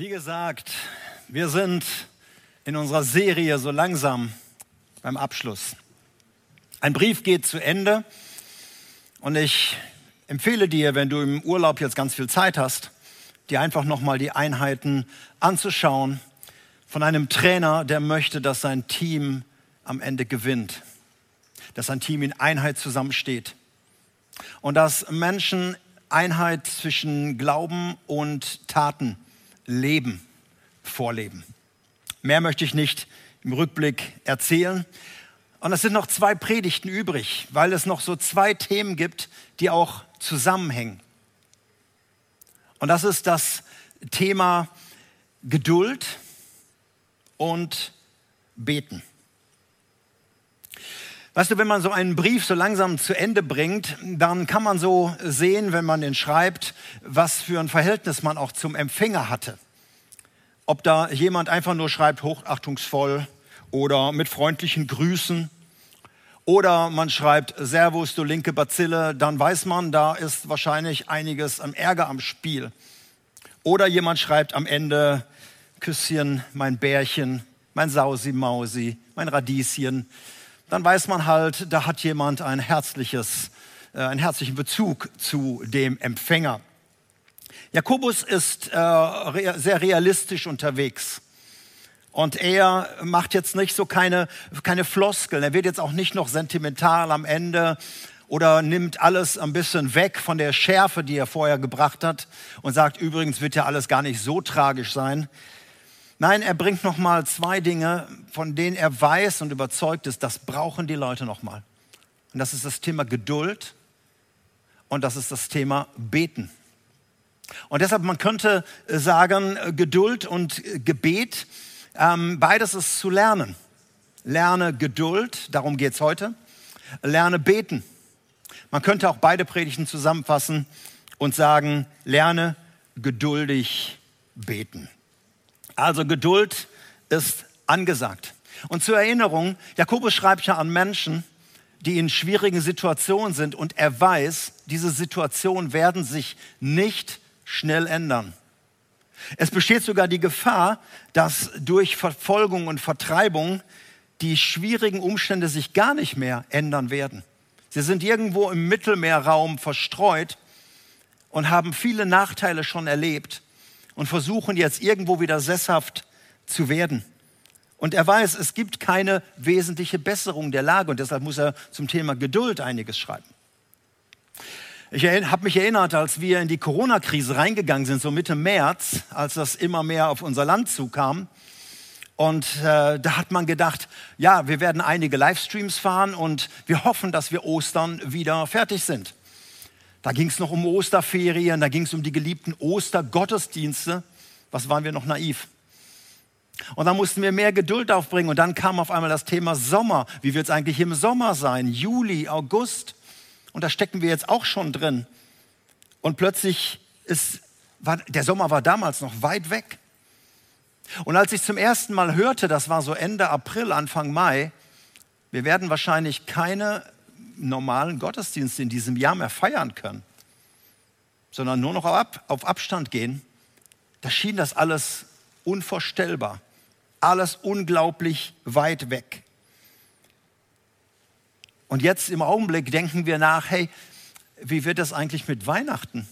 Wie gesagt, wir sind in unserer Serie so langsam beim Abschluss. Ein Brief geht zu Ende und ich empfehle dir, wenn du im Urlaub jetzt ganz viel Zeit hast, dir einfach nochmal die Einheiten anzuschauen von einem Trainer, der möchte, dass sein Team am Ende gewinnt, dass sein Team in Einheit zusammensteht und dass Menschen Einheit zwischen Glauben und Taten leben, vorleben. Mehr möchte ich nicht im Rückblick erzählen. Und es sind noch zwei Predigten übrig, weil es noch so zwei Themen gibt, die auch zusammenhängen. Und das ist das Thema Geduld und Beten. Weißt du, wenn man so einen Brief so langsam zu Ende bringt, dann kann man so sehen, wenn man den schreibt, was für ein Verhältnis man auch zum Empfänger hatte. Ob da jemand einfach nur schreibt, hochachtungsvoll oder mit freundlichen Grüßen oder man schreibt Servus, du linke Bazille, dann weiß man, da ist wahrscheinlich einiges am Ärger am Spiel. Oder jemand schreibt am Ende Küsschen, mein Bärchen, mein Sausi-Mausi, mein Radieschen dann weiß man halt, da hat jemand ein herzliches, äh, einen herzlichen Bezug zu dem Empfänger. Jakobus ist äh, sehr realistisch unterwegs. Und er macht jetzt nicht so keine, keine Floskeln. Er wird jetzt auch nicht noch sentimental am Ende oder nimmt alles ein bisschen weg von der Schärfe, die er vorher gebracht hat und sagt, übrigens wird ja alles gar nicht so tragisch sein. Nein, er bringt noch mal zwei Dinge, von denen er weiß und überzeugt ist, das brauchen die Leute noch mal. Und das ist das Thema Geduld und das ist das Thema Beten. Und deshalb, man könnte sagen, Geduld und Gebet, ähm, beides ist zu lernen. Lerne Geduld, darum geht es heute. Lerne beten. Man könnte auch beide Predigten zusammenfassen und sagen, lerne geduldig beten. Also Geduld ist angesagt. Und zur Erinnerung, Jakobus schreibt ja an Menschen, die in schwierigen Situationen sind und er weiß, diese Situationen werden sich nicht schnell ändern. Es besteht sogar die Gefahr, dass durch Verfolgung und Vertreibung die schwierigen Umstände sich gar nicht mehr ändern werden. Sie sind irgendwo im Mittelmeerraum verstreut und haben viele Nachteile schon erlebt und versuchen jetzt irgendwo wieder sesshaft zu werden. Und er weiß, es gibt keine wesentliche Besserung der Lage und deshalb muss er zum Thema Geduld einiges schreiben. Ich habe mich erinnert, als wir in die Corona-Krise reingegangen sind, so Mitte März, als das immer mehr auf unser Land zukam. Und äh, da hat man gedacht, ja, wir werden einige Livestreams fahren und wir hoffen, dass wir Ostern wieder fertig sind. Da ging es noch um Osterferien, da ging es um die geliebten Ostergottesdienste. Was waren wir noch naiv? Und dann mussten wir mehr Geduld aufbringen. Und dann kam auf einmal das Thema Sommer. Wie wird es eigentlich im Sommer sein? Juli, August. Und da stecken wir jetzt auch schon drin. Und plötzlich ist, war, der Sommer war damals noch weit weg. Und als ich zum ersten Mal hörte, das war so Ende April, Anfang Mai, wir werden wahrscheinlich keine normalen Gottesdienst in diesem Jahr mehr feiern können, sondern nur noch auf Abstand gehen, da schien das alles unvorstellbar, alles unglaublich weit weg. Und jetzt im Augenblick denken wir nach, hey, wie wird das eigentlich mit Weihnachten?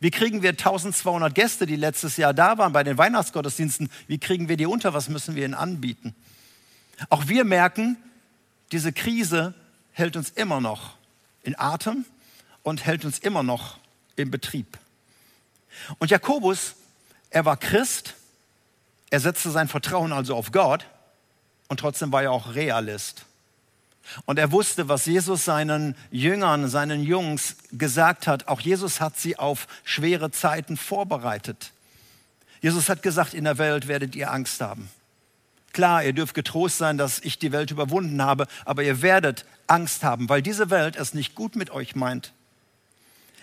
Wie kriegen wir 1200 Gäste, die letztes Jahr da waren bei den Weihnachtsgottesdiensten, wie kriegen wir die unter? Was müssen wir ihnen anbieten? Auch wir merken, diese Krise hält uns immer noch in Atem und hält uns immer noch im Betrieb. Und Jakobus, er war Christ, er setzte sein Vertrauen also auf Gott und trotzdem war er auch Realist. Und er wusste, was Jesus seinen Jüngern, seinen Jungs gesagt hat. Auch Jesus hat sie auf schwere Zeiten vorbereitet. Jesus hat gesagt, in der Welt werdet ihr Angst haben. Klar, ihr dürft getrost sein, dass ich die Welt überwunden habe, aber ihr werdet Angst haben, weil diese Welt es nicht gut mit euch meint.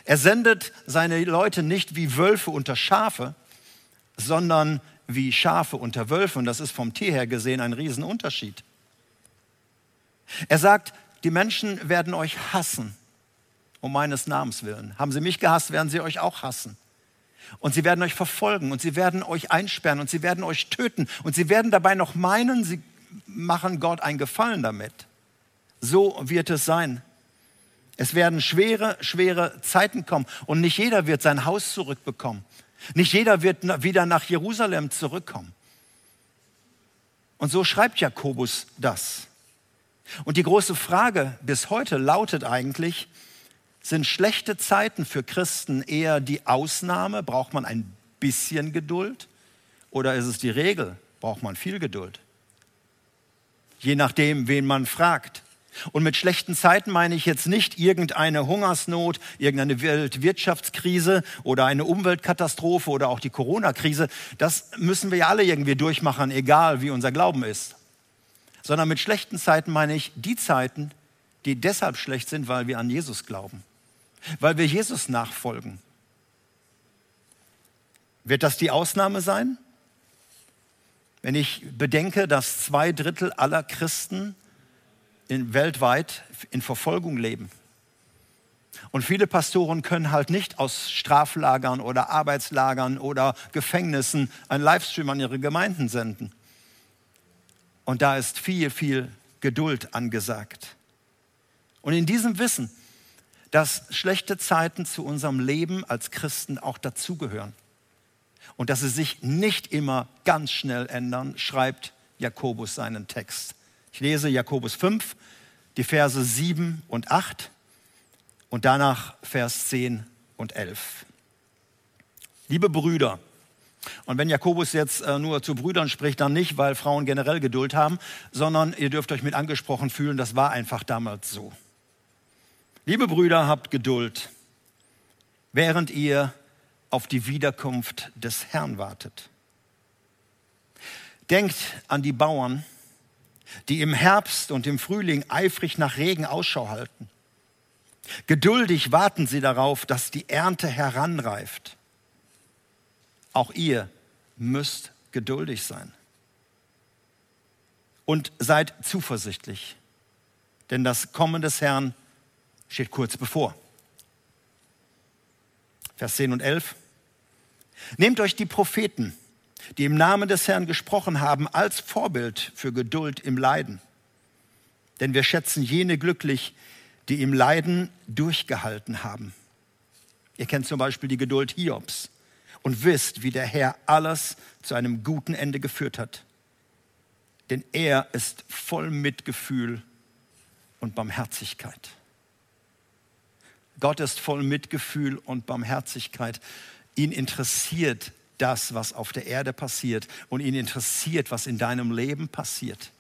Er sendet seine Leute nicht wie Wölfe unter Schafe, sondern wie Schafe unter Wölfe. Und das ist vom Tier her gesehen ein Riesenunterschied. Er sagt, die Menschen werden euch hassen, um meines Namens willen. Haben sie mich gehasst, werden sie euch auch hassen. Und sie werden euch verfolgen und sie werden euch einsperren und sie werden euch töten und sie werden dabei noch meinen, sie machen Gott einen Gefallen damit. So wird es sein. Es werden schwere, schwere Zeiten kommen und nicht jeder wird sein Haus zurückbekommen. Nicht jeder wird wieder nach Jerusalem zurückkommen. Und so schreibt Jakobus das. Und die große Frage bis heute lautet eigentlich, sind schlechte Zeiten für Christen eher die Ausnahme? Braucht man ein bisschen Geduld? Oder ist es die Regel? Braucht man viel Geduld? Je nachdem, wen man fragt. Und mit schlechten Zeiten meine ich jetzt nicht irgendeine Hungersnot, irgendeine Weltwirtschaftskrise oder eine Umweltkatastrophe oder auch die Corona-Krise. Das müssen wir ja alle irgendwie durchmachen, egal wie unser Glauben ist. Sondern mit schlechten Zeiten meine ich die Zeiten, die deshalb schlecht sind, weil wir an Jesus glauben weil wir Jesus nachfolgen. Wird das die Ausnahme sein? Wenn ich bedenke, dass zwei Drittel aller Christen in, weltweit in Verfolgung leben. Und viele Pastoren können halt nicht aus Straflagern oder Arbeitslagern oder Gefängnissen einen Livestream an ihre Gemeinden senden. Und da ist viel, viel Geduld angesagt. Und in diesem Wissen dass schlechte Zeiten zu unserem Leben als Christen auch dazugehören. Und dass sie sich nicht immer ganz schnell ändern, schreibt Jakobus seinen Text. Ich lese Jakobus 5, die Verse 7 und 8 und danach Vers 10 und 11. Liebe Brüder, und wenn Jakobus jetzt äh, nur zu Brüdern spricht, dann nicht, weil Frauen generell Geduld haben, sondern ihr dürft euch mit angesprochen fühlen, das war einfach damals so. Liebe Brüder, habt Geduld, während ihr auf die Wiederkunft des Herrn wartet. Denkt an die Bauern, die im Herbst und im Frühling eifrig nach Regen Ausschau halten. Geduldig warten sie darauf, dass die Ernte heranreift. Auch ihr müsst geduldig sein. Und seid zuversichtlich, denn das Kommen des Herrn steht kurz bevor. Vers 10 und 11. Nehmt euch die Propheten, die im Namen des Herrn gesprochen haben, als Vorbild für Geduld im Leiden. Denn wir schätzen jene glücklich, die im Leiden durchgehalten haben. Ihr kennt zum Beispiel die Geduld Hiobs und wisst, wie der Herr alles zu einem guten Ende geführt hat. Denn er ist voll Mitgefühl und Barmherzigkeit. Gott ist voll Mitgefühl und Barmherzigkeit. Ihn interessiert das, was auf der Erde passiert und ihn interessiert, was in deinem Leben passiert.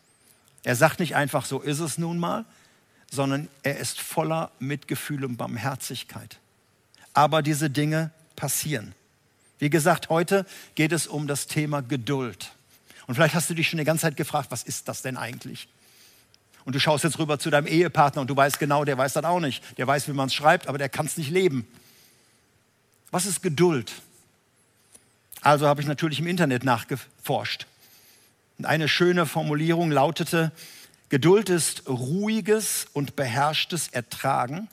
Er sagt nicht einfach, so ist es nun mal, sondern er ist voller Mitgefühl und Barmherzigkeit. Aber diese Dinge passieren. Wie gesagt, heute geht es um das Thema Geduld. Und vielleicht hast du dich schon die ganze Zeit gefragt, was ist das denn eigentlich? Und du schaust jetzt rüber zu deinem Ehepartner und du weißt genau, der weiß das auch nicht. Der weiß, wie man es schreibt, aber der kann es nicht leben. Was ist Geduld? Also habe ich natürlich im Internet nachgeforscht. Und eine schöne Formulierung lautete, Geduld ist ruhiges und beherrschtes Ertragen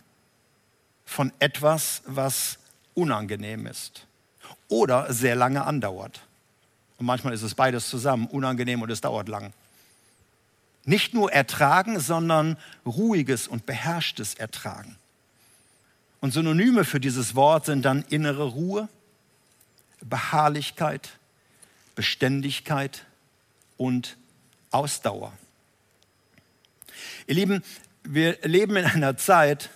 von etwas, was unangenehm ist oder sehr lange andauert. Und manchmal ist es beides zusammen, unangenehm und es dauert lang. Nicht nur ertragen, sondern ruhiges und beherrschtes Ertragen. Und Synonyme für dieses Wort sind dann innere Ruhe, Beharrlichkeit, Beständigkeit und Ausdauer. Ihr Lieben, wir leben in einer Zeit,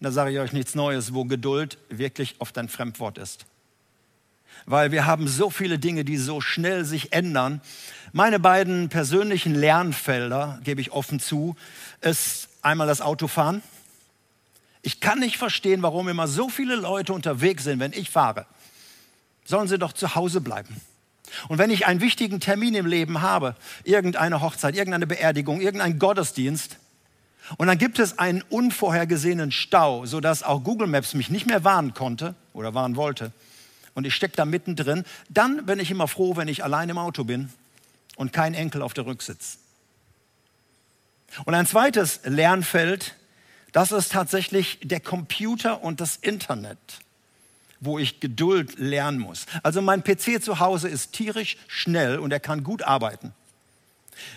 da sage ich euch nichts Neues, wo Geduld wirklich oft ein Fremdwort ist weil wir haben so viele Dinge, die so schnell sich ändern. Meine beiden persönlichen Lernfelder, gebe ich offen zu, ist einmal das Autofahren. Ich kann nicht verstehen, warum immer so viele Leute unterwegs sind, wenn ich fahre. Sollen sie doch zu Hause bleiben. Und wenn ich einen wichtigen Termin im Leben habe, irgendeine Hochzeit, irgendeine Beerdigung, irgendein Gottesdienst, und dann gibt es einen unvorhergesehenen Stau, sodass auch Google Maps mich nicht mehr warnen konnte oder warnen wollte, und ich stecke da mittendrin, dann bin ich immer froh, wenn ich allein im Auto bin und kein Enkel auf der Rücksitz. Und ein zweites Lernfeld, das ist tatsächlich der Computer und das Internet. wo ich Geduld lernen muss. Also mein PC zu Hause ist tierisch schnell und er kann gut arbeiten.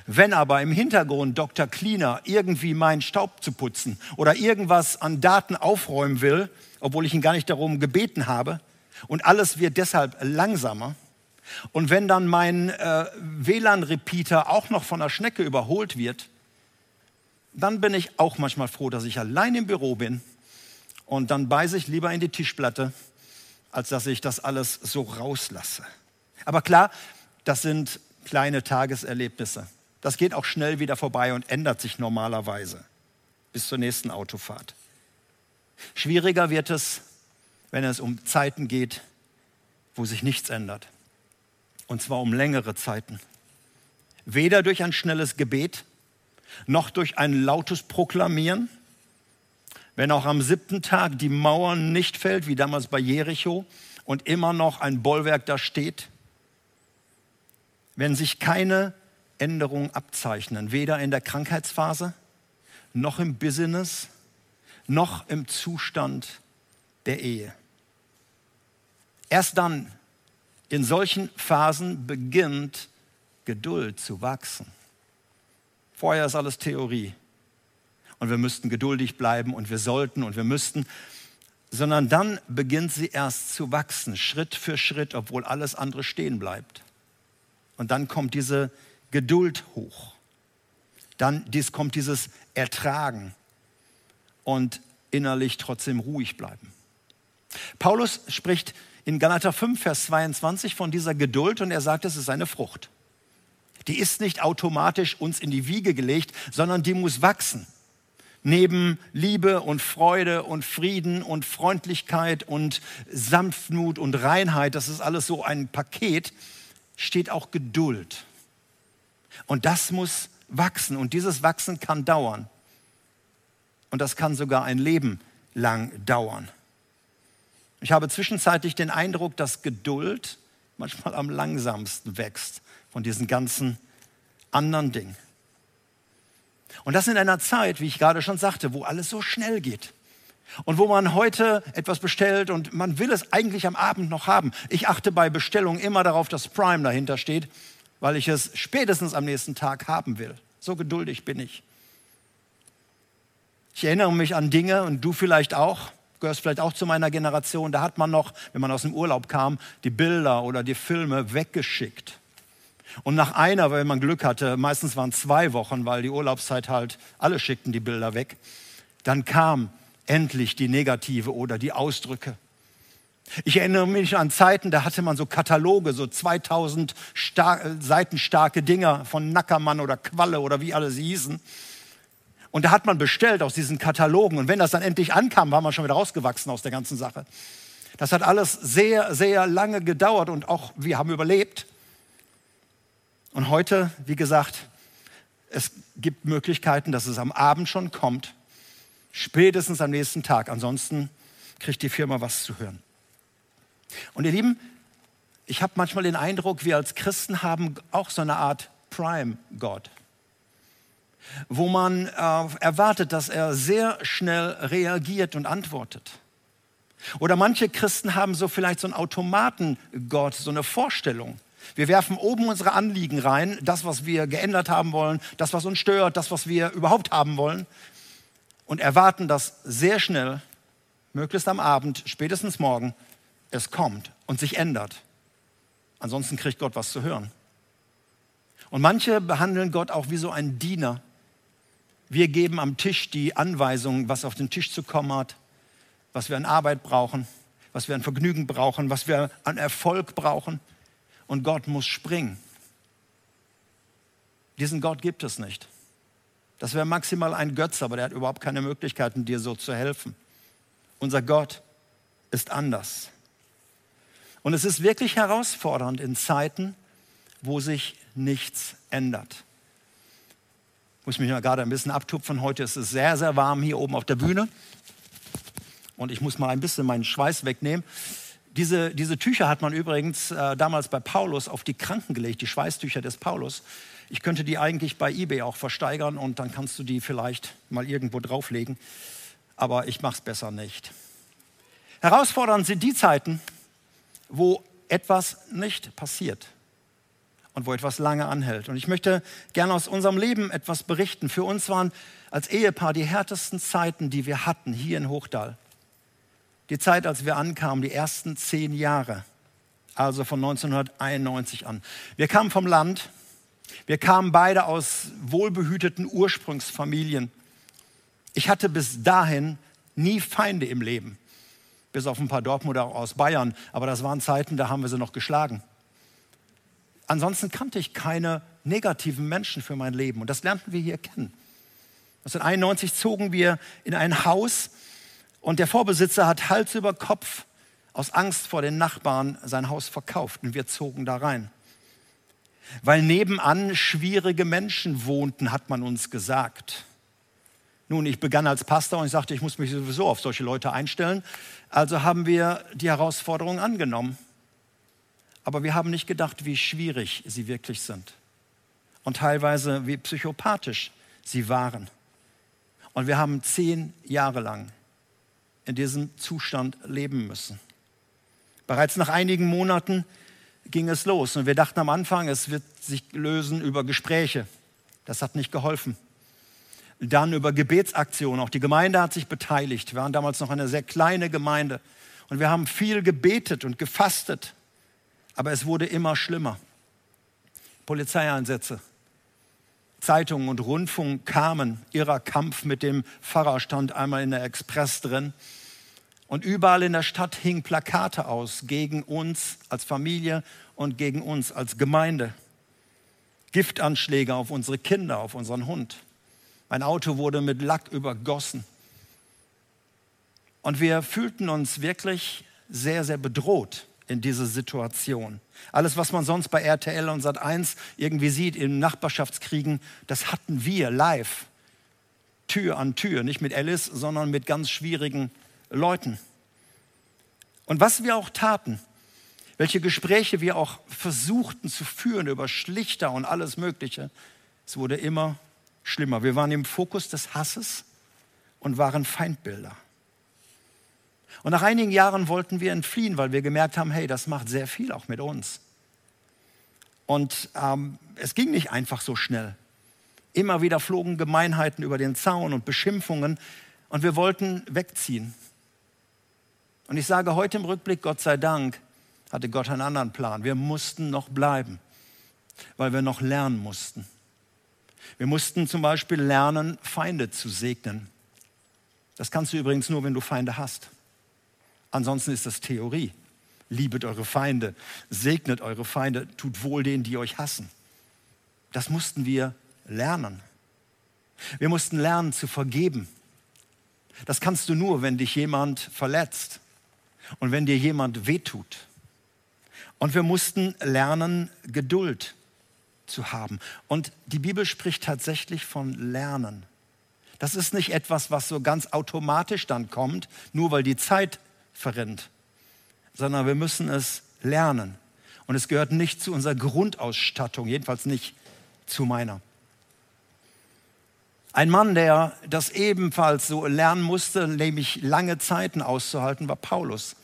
Wenn aber im Hintergrund Dr. Cleaner irgendwie meinen Staub zu putzen oder irgendwas an Daten aufräumen will, obwohl ich ihn gar nicht darum gebeten habe, und alles wird deshalb langsamer, und wenn dann mein äh, WLAN-Repeater auch noch von einer Schnecke überholt wird, dann bin ich auch manchmal froh, dass ich allein im Büro bin und dann beiße ich lieber in die Tischplatte, als dass ich das alles so rauslasse. Aber klar, das sind kleine Tageserlebnisse. Das geht auch schnell wieder vorbei und ändert sich normalerweise bis zur nächsten Autofahrt. Schwieriger wird es, wenn es um Zeiten geht, wo sich nichts ändert. Und zwar um längere Zeiten. Weder durch ein schnelles Gebet, noch durch ein lautes Proklamieren. Wenn auch am siebten Tag die Mauer nicht fällt, wie damals bei Jericho, und immer noch ein Bollwerk da steht, wenn sich keine Änderungen abzeichnen, weder in der Krankheitsphase, noch im Business, noch im Zustand der Ehe. Erst dann, in solchen Phasen, beginnt Geduld zu wachsen. Vorher ist alles Theorie. Und wir müssten geduldig bleiben und wir sollten und wir müssten, sondern dann beginnt sie erst zu wachsen, Schritt für Schritt, obwohl alles andere stehen bleibt. Und dann kommt diese Geduld hoch. Dann dies kommt dieses Ertragen und innerlich trotzdem ruhig bleiben. Paulus spricht in Galater 5, Vers 22 von dieser Geduld und er sagt, es ist eine Frucht. Die ist nicht automatisch uns in die Wiege gelegt, sondern die muss wachsen. Neben Liebe und Freude und Frieden und Freundlichkeit und Sanftmut und Reinheit, das ist alles so ein Paket, steht auch Geduld. Und das muss wachsen und dieses Wachsen kann dauern. Und das kann sogar ein Leben lang dauern. Ich habe zwischenzeitlich den Eindruck, dass Geduld manchmal am langsamsten wächst von diesen ganzen anderen Dingen. Und das in einer Zeit, wie ich gerade schon sagte, wo alles so schnell geht. Und wo man heute etwas bestellt und man will es eigentlich am Abend noch haben. Ich achte bei Bestellungen immer darauf, dass Prime dahinter steht, weil ich es spätestens am nächsten Tag haben will. So geduldig bin ich. Ich erinnere mich an Dinge und du vielleicht auch, gehörst vielleicht auch zu meiner Generation, da hat man noch, wenn man aus dem Urlaub kam, die Bilder oder die Filme weggeschickt. Und nach einer, wenn man Glück hatte, meistens waren zwei Wochen, weil die Urlaubszeit halt, alle schickten die Bilder weg, dann kam endlich die Negative oder die Ausdrücke. Ich erinnere mich an Zeiten, da hatte man so Kataloge, so 2000 Star Seiten starke Dinger von Nackermann oder Qualle oder wie alle sie hießen. Und da hat man bestellt aus diesen Katalogen. Und wenn das dann endlich ankam, war man schon wieder rausgewachsen aus der ganzen Sache. Das hat alles sehr, sehr lange gedauert und auch wir haben überlebt. Und heute, wie gesagt, es gibt Möglichkeiten, dass es am Abend schon kommt, spätestens am nächsten Tag. Ansonsten kriegt die Firma was zu hören. Und ihr Lieben, ich habe manchmal den Eindruck, wir als Christen haben auch so eine Art Prime-Gott, wo man äh, erwartet, dass er sehr schnell reagiert und antwortet. Oder manche Christen haben so vielleicht so einen Automaten-Gott, so eine Vorstellung. Wir werfen oben unsere Anliegen rein, das, was wir geändert haben wollen, das, was uns stört, das, was wir überhaupt haben wollen und erwarten, dass sehr schnell, möglichst am Abend, spätestens morgen, es kommt und sich ändert. Ansonsten kriegt Gott was zu hören. Und manche behandeln Gott auch wie so ein Diener. Wir geben am Tisch die Anweisung, was auf den Tisch zu kommen hat, was wir an Arbeit brauchen, was wir an Vergnügen brauchen, was wir an Erfolg brauchen und Gott muss springen. Diesen Gott gibt es nicht. Das wäre maximal ein Götz, aber der hat überhaupt keine Möglichkeiten, dir so zu helfen. Unser Gott ist anders. Und es ist wirklich herausfordernd in Zeiten, wo sich nichts ändert. Muss mich mal gerade ein bisschen abtupfen. Heute ist es sehr, sehr warm hier oben auf der Bühne. Und ich muss mal ein bisschen meinen Schweiß wegnehmen. Diese, diese Tücher hat man übrigens äh, damals bei Paulus auf die Kranken gelegt, die Schweißtücher des Paulus. Ich könnte die eigentlich bei eBay auch versteigern und dann kannst du die vielleicht mal irgendwo drauflegen. Aber ich mache es besser nicht. Herausfordernd sind die Zeiten, wo etwas nicht passiert und wo etwas lange anhält. Und ich möchte gerne aus unserem Leben etwas berichten. Für uns waren als Ehepaar die härtesten Zeiten, die wir hatten hier in Hochdal. Die Zeit, als wir ankamen, die ersten zehn Jahre, also von 1991 an. Wir kamen vom Land, wir kamen beide aus wohlbehüteten Ursprungsfamilien. Ich hatte bis dahin nie Feinde im Leben, bis auf ein paar Dortmunder aus Bayern, aber das waren Zeiten, da haben wir sie noch geschlagen. Ansonsten kannte ich keine negativen Menschen für mein Leben und das lernten wir hier kennen. 1991 zogen wir in ein Haus und der Vorbesitzer hat Hals über Kopf aus Angst vor den Nachbarn sein Haus verkauft und wir zogen da rein. Weil nebenan schwierige Menschen wohnten, hat man uns gesagt. Nun, ich begann als Pastor und ich sagte, ich muss mich sowieso auf solche Leute einstellen. Also haben wir die Herausforderung angenommen. Aber wir haben nicht gedacht, wie schwierig sie wirklich sind. Und teilweise wie psychopathisch sie waren. Und wir haben zehn Jahre lang in diesem Zustand leben müssen. Bereits nach einigen Monaten ging es los und wir dachten am Anfang, es wird sich lösen über Gespräche. Das hat nicht geholfen. Dann über Gebetsaktionen. Auch die Gemeinde hat sich beteiligt. Wir waren damals noch eine sehr kleine Gemeinde und wir haben viel gebetet und gefastet. Aber es wurde immer schlimmer. Polizeieinsätze, Zeitungen und Rundfunk kamen. Ihrer Kampf mit dem Pfarrer stand einmal in der Express drin. Und überall in der Stadt hingen Plakate aus gegen uns als Familie und gegen uns als Gemeinde. Giftanschläge auf unsere Kinder, auf unseren Hund. Mein Auto wurde mit Lack übergossen. Und wir fühlten uns wirklich sehr, sehr bedroht in dieser Situation. Alles, was man sonst bei RTL und Sat1 irgendwie sieht in Nachbarschaftskriegen, das hatten wir live. Tür an Tür, nicht mit Alice, sondern mit ganz schwierigen Leuten. Und was wir auch taten, welche Gespräche wir auch versuchten zu führen über Schlichter und alles Mögliche, es wurde immer schlimmer. Wir waren im Fokus des Hasses und waren Feindbilder. Und nach einigen Jahren wollten wir entfliehen, weil wir gemerkt haben, hey, das macht sehr viel auch mit uns. Und ähm, es ging nicht einfach so schnell. Immer wieder flogen Gemeinheiten über den Zaun und Beschimpfungen und wir wollten wegziehen. Und ich sage heute im Rückblick, Gott sei Dank, hatte Gott einen anderen Plan. Wir mussten noch bleiben, weil wir noch lernen mussten. Wir mussten zum Beispiel lernen, Feinde zu segnen. Das kannst du übrigens nur, wenn du Feinde hast. Ansonsten ist das Theorie. Liebet eure Feinde, segnet eure Feinde, tut wohl denen, die euch hassen. Das mussten wir lernen. Wir mussten lernen zu vergeben. Das kannst du nur, wenn dich jemand verletzt und wenn dir jemand wehtut. Und wir mussten lernen, Geduld zu haben. Und die Bibel spricht tatsächlich von Lernen. Das ist nicht etwas, was so ganz automatisch dann kommt, nur weil die Zeit verrennt, sondern wir müssen es lernen. Und es gehört nicht zu unserer Grundausstattung, jedenfalls nicht zu meiner. Ein Mann, der das ebenfalls so lernen musste, nämlich lange Zeiten auszuhalten, war Paulus.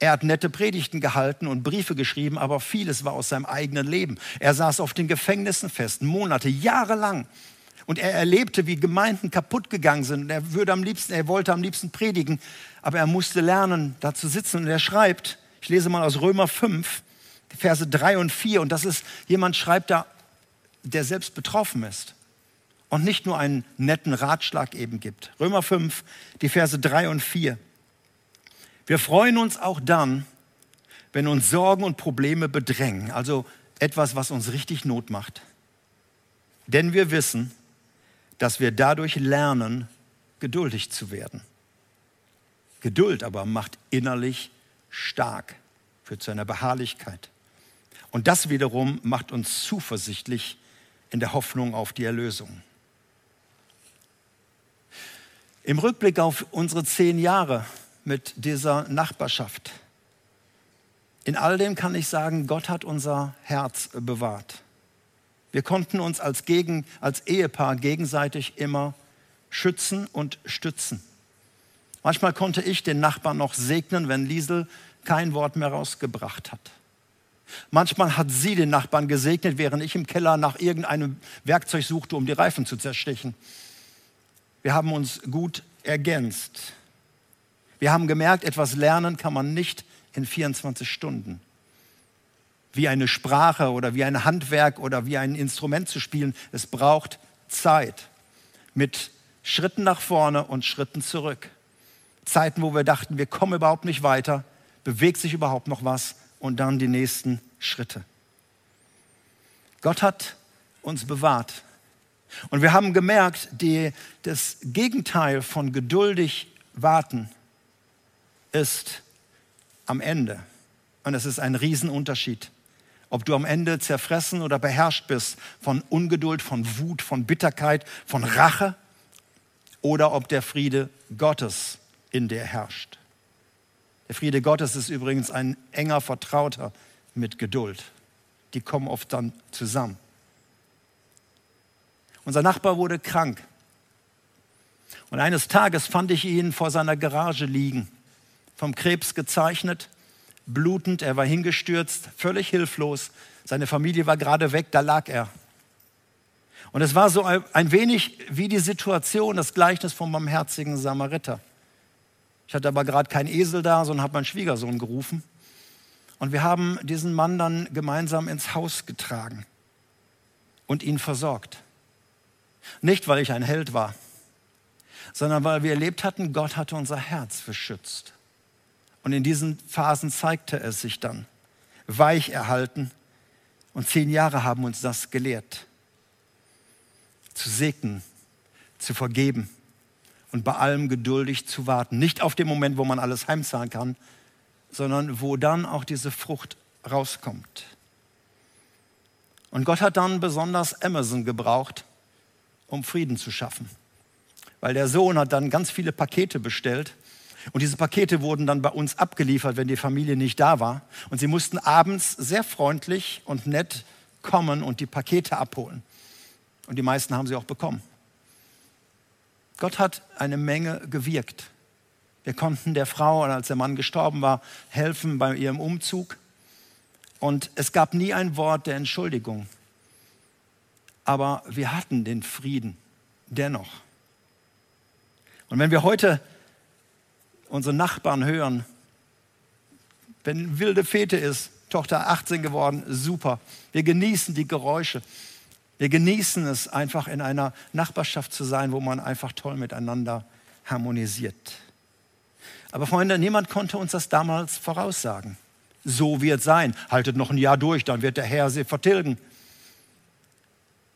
Er hat nette Predigten gehalten und Briefe geschrieben, aber vieles war aus seinem eigenen Leben. Er saß auf den Gefängnissen fest, Monate, Jahre lang. Und er erlebte, wie Gemeinden kaputt gegangen sind. Er würde am liebsten, er wollte am liebsten predigen, aber er musste lernen, da zu sitzen. Und er schreibt, ich lese mal aus Römer 5, Verse 3 und 4. Und das ist, jemand schreibt da, der selbst betroffen ist und nicht nur einen netten Ratschlag eben gibt. Römer 5, die Verse 3 und 4. Wir freuen uns auch dann, wenn uns Sorgen und Probleme bedrängen, also etwas, was uns richtig Not macht. Denn wir wissen, dass wir dadurch lernen, geduldig zu werden. Geduld aber macht innerlich stark, führt zu einer Beharrlichkeit. Und das wiederum macht uns zuversichtlich in der Hoffnung auf die Erlösung. Im Rückblick auf unsere zehn Jahre mit dieser Nachbarschaft, in all dem kann ich sagen, Gott hat unser Herz bewahrt. Wir konnten uns als, Gegen, als Ehepaar gegenseitig immer schützen und stützen. Manchmal konnte ich den Nachbarn noch segnen, wenn Liesel kein Wort mehr rausgebracht hat. Manchmal hat sie den Nachbarn gesegnet, während ich im Keller nach irgendeinem Werkzeug suchte, um die Reifen zu zerstechen. Wir haben uns gut ergänzt. Wir haben gemerkt, etwas lernen kann man nicht in 24 Stunden. Wie eine Sprache oder wie ein Handwerk oder wie ein Instrument zu spielen. Es braucht Zeit mit Schritten nach vorne und Schritten zurück. Zeiten, wo wir dachten, wir kommen überhaupt nicht weiter, bewegt sich überhaupt noch was und dann die nächsten Schritte. Gott hat uns bewahrt. Und wir haben gemerkt, die, das Gegenteil von geduldig warten ist am Ende. Und es ist ein Riesenunterschied. Ob du am Ende zerfressen oder beherrscht bist von Ungeduld, von Wut, von Bitterkeit, von Rache oder ob der Friede Gottes in dir herrscht. Der Friede Gottes ist übrigens ein enger Vertrauter mit Geduld. Die kommen oft dann zusammen. Unser Nachbar wurde krank. Und eines Tages fand ich ihn vor seiner Garage liegen, vom Krebs gezeichnet, blutend, er war hingestürzt, völlig hilflos. Seine Familie war gerade weg, da lag er. Und es war so ein wenig wie die Situation, das Gleichnis vom barmherzigen Samariter. Ich hatte aber gerade keinen Esel da, sondern habe meinen Schwiegersohn gerufen. Und wir haben diesen Mann dann gemeinsam ins Haus getragen und ihn versorgt. Nicht, weil ich ein Held war, sondern weil wir erlebt hatten, Gott hatte unser Herz beschützt. Und in diesen Phasen zeigte es sich dann. Weich erhalten. Und zehn Jahre haben uns das gelehrt. Zu segnen, zu vergeben, und bei allem geduldig zu warten. Nicht auf den Moment, wo man alles heimzahlen kann, sondern wo dann auch diese Frucht rauskommt. Und Gott hat dann besonders Amazon gebraucht, um Frieden zu schaffen. Weil der Sohn hat dann ganz viele Pakete bestellt und diese Pakete wurden dann bei uns abgeliefert, wenn die Familie nicht da war. Und sie mussten abends sehr freundlich und nett kommen und die Pakete abholen. Und die meisten haben sie auch bekommen. Gott hat eine Menge gewirkt. Wir konnten der Frau, als der Mann gestorben war, helfen bei ihrem Umzug. Und es gab nie ein Wort der Entschuldigung. Aber wir hatten den Frieden dennoch. Und wenn wir heute unsere Nachbarn hören, wenn wilde Fete ist, Tochter 18 geworden, super. Wir genießen die Geräusche. Wir genießen es einfach in einer Nachbarschaft zu sein, wo man einfach toll miteinander harmonisiert. Aber Freunde, niemand konnte uns das damals voraussagen. So wird sein. Haltet noch ein Jahr durch, dann wird der Herr sie vertilgen.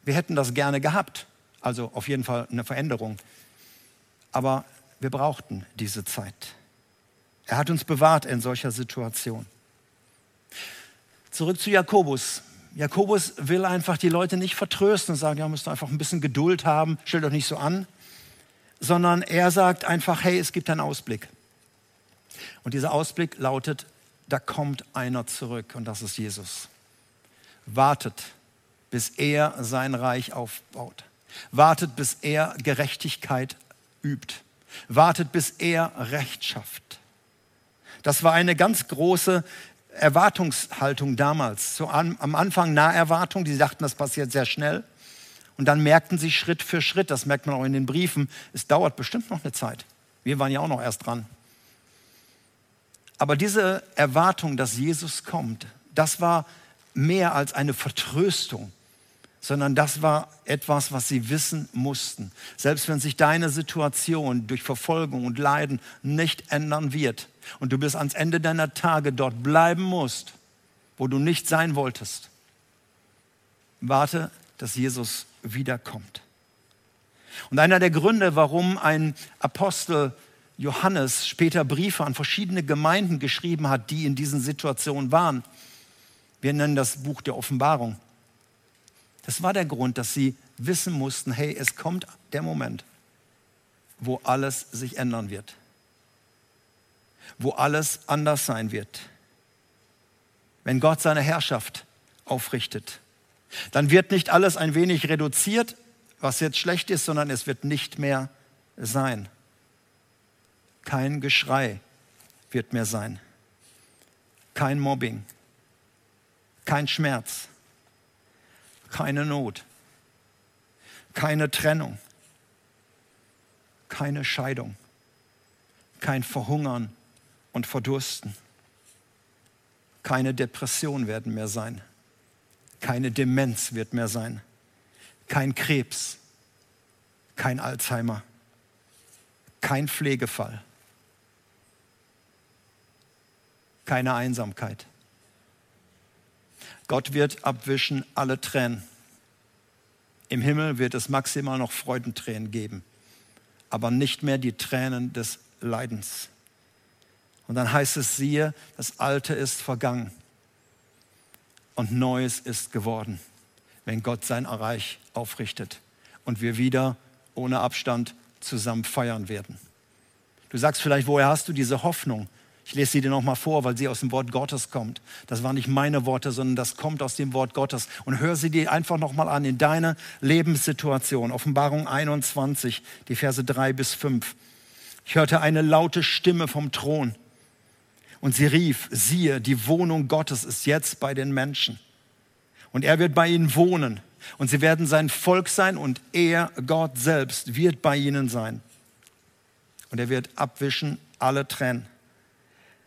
Wir hätten das gerne gehabt. Also auf jeden Fall eine Veränderung. Aber wir brauchten diese Zeit. Er hat uns bewahrt in solcher Situation. Zurück zu Jakobus. Jakobus will einfach die Leute nicht vertrösten und sagen, ja, müsst einfach ein bisschen Geduld haben, stellt euch nicht so an, sondern er sagt einfach, hey, es gibt einen Ausblick. Und dieser Ausblick lautet, da kommt einer zurück und das ist Jesus. Wartet, bis er sein Reich aufbaut. Wartet, bis er Gerechtigkeit übt. Wartet, bis er Recht schafft. Das war eine ganz große Erwartungshaltung damals. So am, am Anfang Naherwartung, die dachten, das passiert sehr schnell. Und dann merkten sie Schritt für Schritt, das merkt man auch in den Briefen, es dauert bestimmt noch eine Zeit. Wir waren ja auch noch erst dran. Aber diese Erwartung, dass Jesus kommt, das war mehr als eine Vertröstung, sondern das war etwas, was sie wissen mussten. Selbst wenn sich deine Situation durch Verfolgung und Leiden nicht ändern wird, und du bis ans Ende deiner Tage dort bleiben musst, wo du nicht sein wolltest, warte, dass Jesus wiederkommt. Und einer der Gründe, warum ein Apostel Johannes später Briefe an verschiedene Gemeinden geschrieben hat, die in diesen Situationen waren, wir nennen das Buch der Offenbarung. Das war der Grund, dass sie wissen mussten, hey, es kommt der Moment, wo alles sich ändern wird wo alles anders sein wird. Wenn Gott seine Herrschaft aufrichtet, dann wird nicht alles ein wenig reduziert, was jetzt schlecht ist, sondern es wird nicht mehr sein. Kein Geschrei wird mehr sein. Kein Mobbing. Kein Schmerz. Keine Not. Keine Trennung. Keine Scheidung. Kein Verhungern und Verdursten. Keine Depression werden mehr sein. Keine Demenz wird mehr sein. Kein Krebs. Kein Alzheimer. Kein Pflegefall. Keine Einsamkeit. Gott wird abwischen alle Tränen. Im Himmel wird es maximal noch Freudentränen geben, aber nicht mehr die Tränen des Leidens. Und dann heißt es, siehe, das Alte ist vergangen und Neues ist geworden, wenn Gott sein Reich aufrichtet und wir wieder ohne Abstand zusammen feiern werden. Du sagst vielleicht, woher hast du diese Hoffnung? Ich lese sie dir nochmal vor, weil sie aus dem Wort Gottes kommt. Das waren nicht meine Worte, sondern das kommt aus dem Wort Gottes. Und hör sie dir einfach nochmal an in deiner Lebenssituation. Offenbarung 21, die Verse 3 bis 5. Ich hörte eine laute Stimme vom Thron und sie rief, siehe, die Wohnung Gottes ist jetzt bei den Menschen. Und er wird bei ihnen wohnen. Und sie werden sein Volk sein und er, Gott selbst, wird bei ihnen sein. Und er wird abwischen alle Tränen.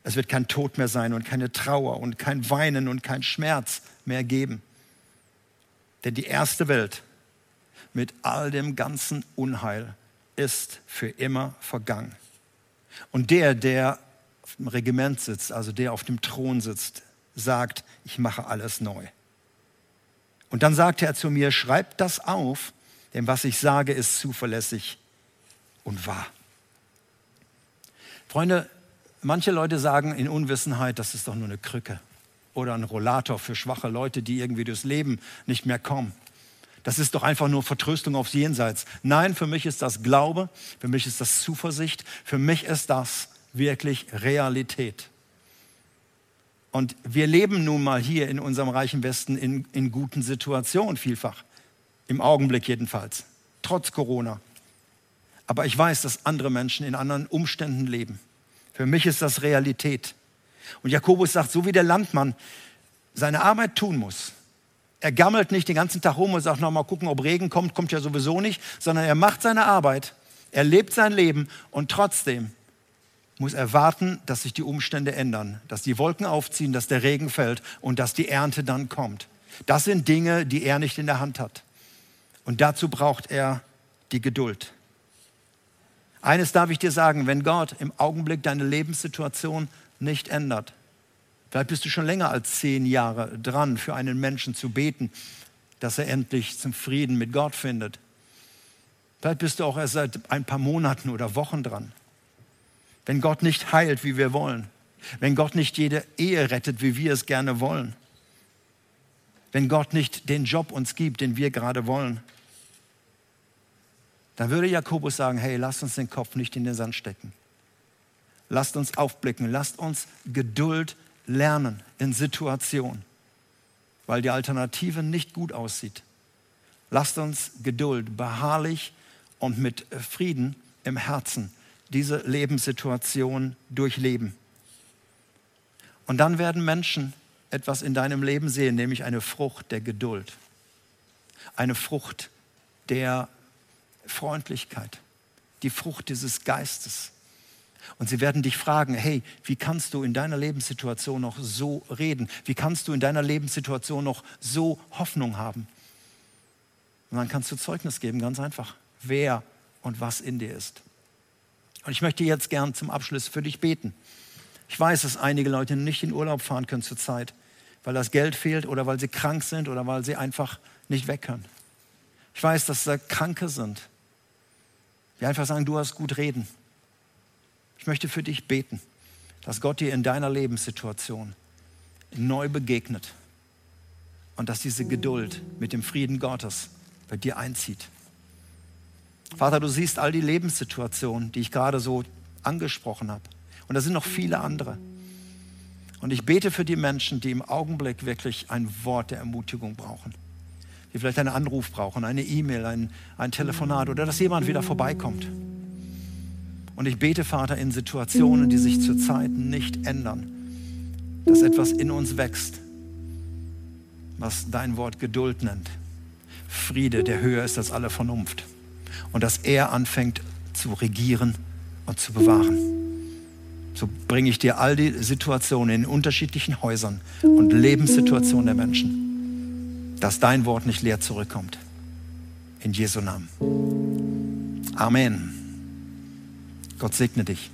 Es wird kein Tod mehr sein und keine Trauer und kein Weinen und kein Schmerz mehr geben. Denn die erste Welt mit all dem ganzen Unheil ist für immer vergangen. Und der, der auf dem Regiment sitzt, also der auf dem Thron sitzt, sagt, ich mache alles neu. Und dann sagte er zu mir, schreib das auf, denn was ich sage, ist zuverlässig und wahr. Freunde, manche Leute sagen in Unwissenheit, das ist doch nur eine Krücke oder ein Rollator für schwache Leute, die irgendwie durchs Leben nicht mehr kommen. Das ist doch einfach nur Vertröstung aufs Jenseits. Nein, für mich ist das Glaube, für mich ist das Zuversicht, für mich ist das wirklich Realität. Und wir leben nun mal hier in unserem reichen Westen in, in guten Situationen vielfach. Im Augenblick jedenfalls. Trotz Corona. Aber ich weiß, dass andere Menschen in anderen Umständen leben. Für mich ist das Realität. Und Jakobus sagt, so wie der Landmann seine Arbeit tun muss, er gammelt nicht den ganzen Tag rum und sagt, noch mal gucken, ob Regen kommt, kommt ja sowieso nicht, sondern er macht seine Arbeit, er lebt sein Leben und trotzdem muss erwarten, dass sich die Umstände ändern, dass die Wolken aufziehen, dass der Regen fällt und dass die Ernte dann kommt. Das sind Dinge, die er nicht in der Hand hat. Und dazu braucht er die Geduld. Eines darf ich dir sagen, wenn Gott im Augenblick deine Lebenssituation nicht ändert, vielleicht bist du schon länger als zehn Jahre dran, für einen Menschen zu beten, dass er endlich zum Frieden mit Gott findet. Vielleicht bist du auch erst seit ein paar Monaten oder Wochen dran wenn Gott nicht heilt, wie wir wollen, wenn Gott nicht jede Ehe rettet, wie wir es gerne wollen, wenn Gott nicht den Job uns gibt, den wir gerade wollen, dann würde Jakobus sagen, hey, lasst uns den Kopf nicht in den Sand stecken. Lasst uns aufblicken, lasst uns Geduld lernen in Situationen, weil die Alternative nicht gut aussieht. Lasst uns Geduld beharrlich und mit Frieden im Herzen diese Lebenssituation durchleben. Und dann werden Menschen etwas in deinem Leben sehen, nämlich eine Frucht der Geduld, eine Frucht der Freundlichkeit, die Frucht dieses Geistes. Und sie werden dich fragen, hey, wie kannst du in deiner Lebenssituation noch so reden? Wie kannst du in deiner Lebenssituation noch so Hoffnung haben? Und dann kannst du Zeugnis geben, ganz einfach, wer und was in dir ist. Und ich möchte jetzt gern zum Abschluss für dich beten. Ich weiß, dass einige Leute nicht in Urlaub fahren können zurzeit, weil das Geld fehlt oder weil sie krank sind oder weil sie einfach nicht weg können. Ich weiß, dass da Kranke sind, die einfach sagen, du hast gut reden. Ich möchte für dich beten, dass Gott dir in deiner Lebenssituation neu begegnet und dass diese Geduld mit dem Frieden Gottes bei dir einzieht. Vater, du siehst all die Lebenssituationen, die ich gerade so angesprochen habe. Und da sind noch viele andere. Und ich bete für die Menschen, die im Augenblick wirklich ein Wort der Ermutigung brauchen. Die vielleicht einen Anruf brauchen, eine E-Mail, ein, ein Telefonat oder dass jemand wieder vorbeikommt. Und ich bete, Vater, in Situationen, die sich zurzeit nicht ändern, dass etwas in uns wächst, was dein Wort Geduld nennt. Friede, der höher ist als alle Vernunft. Und dass er anfängt zu regieren und zu bewahren. So bringe ich dir all die Situationen in unterschiedlichen Häusern und Lebenssituationen der Menschen, dass dein Wort nicht leer zurückkommt. In Jesu Namen. Amen. Gott segne dich.